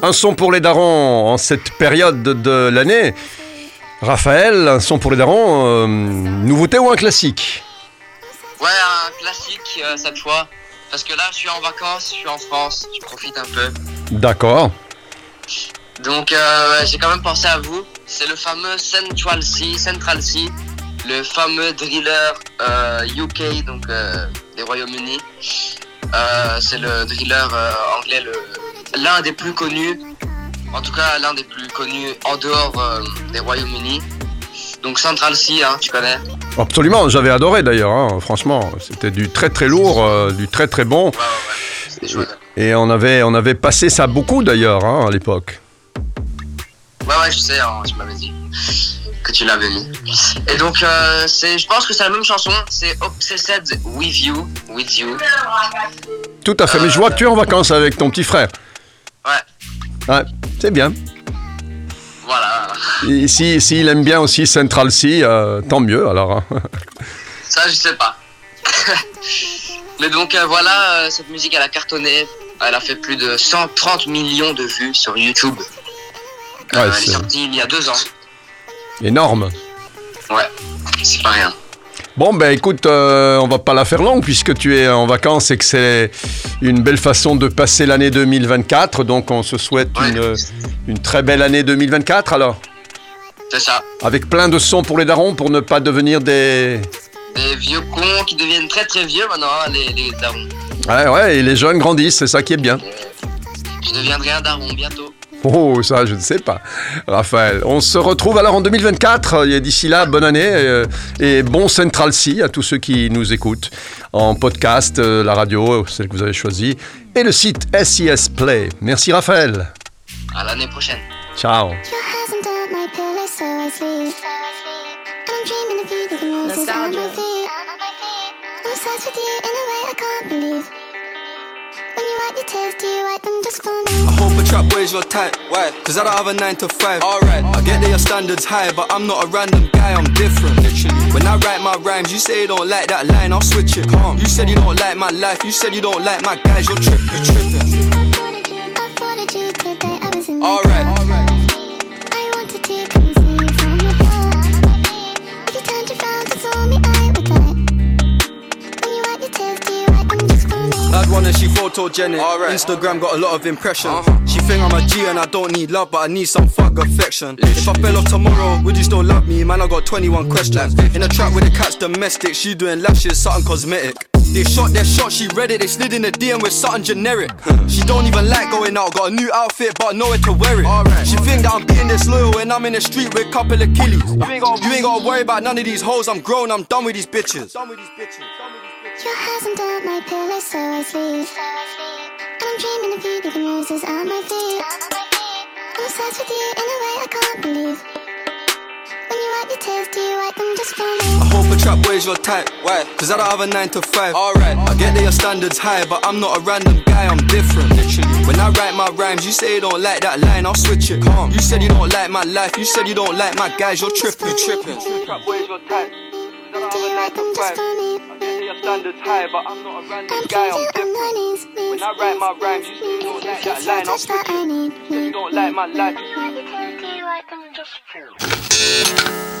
Un son pour les darons en cette période de l'année. Raphaël, un son pour les darons, euh, nouveauté ou un classique Ouais, un classique euh, cette fois. Parce que là, je suis en vacances, je suis en France, je profite un peu. D'accord. Donc, euh, j'ai quand même pensé à vous. C'est le fameux Central C, Central C, le fameux driller UK, donc des Royaumes-Unis. c'est le driller anglais, l'un des plus connus en tout cas, l'un des plus connus en dehors euh, des Royaumes-Unis. Donc Central C, hein, tu connais Absolument, j'avais adoré d'ailleurs, hein, franchement. C'était du très très lourd, euh, du très très bon. Ouais, ouais, ouais. Et, on avait, on avait passé ça beaucoup d'ailleurs hein, à l'époque. Ouais, ouais, je sais, tu m'avais dit que tu l'avais mis. Et donc, euh, c'est, je pense que c'est la même chanson, c'est Obsessed With You, With You. Tout à fait, mais je vois que tu es en vacances avec ton petit frère. Ouais. Ouais. C'est bien. Voilà. Et si, si il aime bien aussi Central C, euh, tant mieux alors. Hein. Ça, je sais pas. Mais donc euh, voilà, euh, cette musique elle a cartonné. Elle a fait plus de 130 millions de vues sur YouTube. elle est sortie il y a deux ans. Énorme. Ouais, c'est pas rien. Bon, ben écoute, euh, on va pas la faire longue puisque tu es en vacances et que c'est une belle façon de passer l'année 2024. Donc on se souhaite une, très belle année 2024 alors. C'est ça. Avec plein de sons pour les darons pour ne pas devenir des... Des vieux cons qui deviennent très très vieux maintenant, hein, les, les, darons. Ouais, ouais, et les jeunes grandissent, c'est ça qui est bien. Je deviendrai un daron bientôt. Oh, ça, je ne sais pas. Raphaël, on se retrouve alors en 2024. Et d'ici là, bonne année euh, et bon Central C à tous ceux qui nous écoutent en podcast, euh, la radio, celle que vous avez choisie, et le site SIS Play. Merci Raphaël. À l'année prochaine. Ciao. I hope a trap boys your type. Why? Cause I don't have a 9 to 5. Alright. I get that your standards high, but I'm not a random guy, I'm different. Literally. When I write my rhymes, you say you don't like that line, I'll switch it. Calm. You said you don't like my life, you said you don't like my guys, you're tripping. You're tripping. Alright. And she photogenic. Right. Instagram got a lot of impressions. Uh-huh. She think I'm a G and I don't need love, but I need some fuck affection. Literally. If I fell off tomorrow, would you still love me? Man, I got 21 questions. In a trap with the cat's domestic, she doing lashes, something cosmetic. They shot their shot, she read it, they slid in the DM with something generic. she don't even like going out, got a new outfit, but nowhere to wear it. Right. She think that I'm being disloyal when I'm in the street with a couple of killies. You ain't, gotta, you ain't gotta worry about none of these hoes, I'm grown, I'm done with these bitches. Done with these bitches. Your hands under my pillow, so I sleep. And I'm dreaming of you, leaving roses at my feet. I'm obsessed with you in a way I can't believe. When you wipe your tears, do you wipe them just for me? I hope a trap boy's your type. Why? Cause I don't have a 9 to 5. Alright. I get that your standards high, but I'm not a random guy, I'm different. Literally. When I write my rhymes, you say you don't like that line, I'll switch it. Calm. You said you don't like my life, you said you don't like my guys, you're tripping. You're tripping. Trap boy's your type like I'm just funny. I can your standards high, but I'm not a random guy. I'm different. When I write my rhymes, you still don't like that line. I'm that I need. Just don't like my life. Like I'm just funny.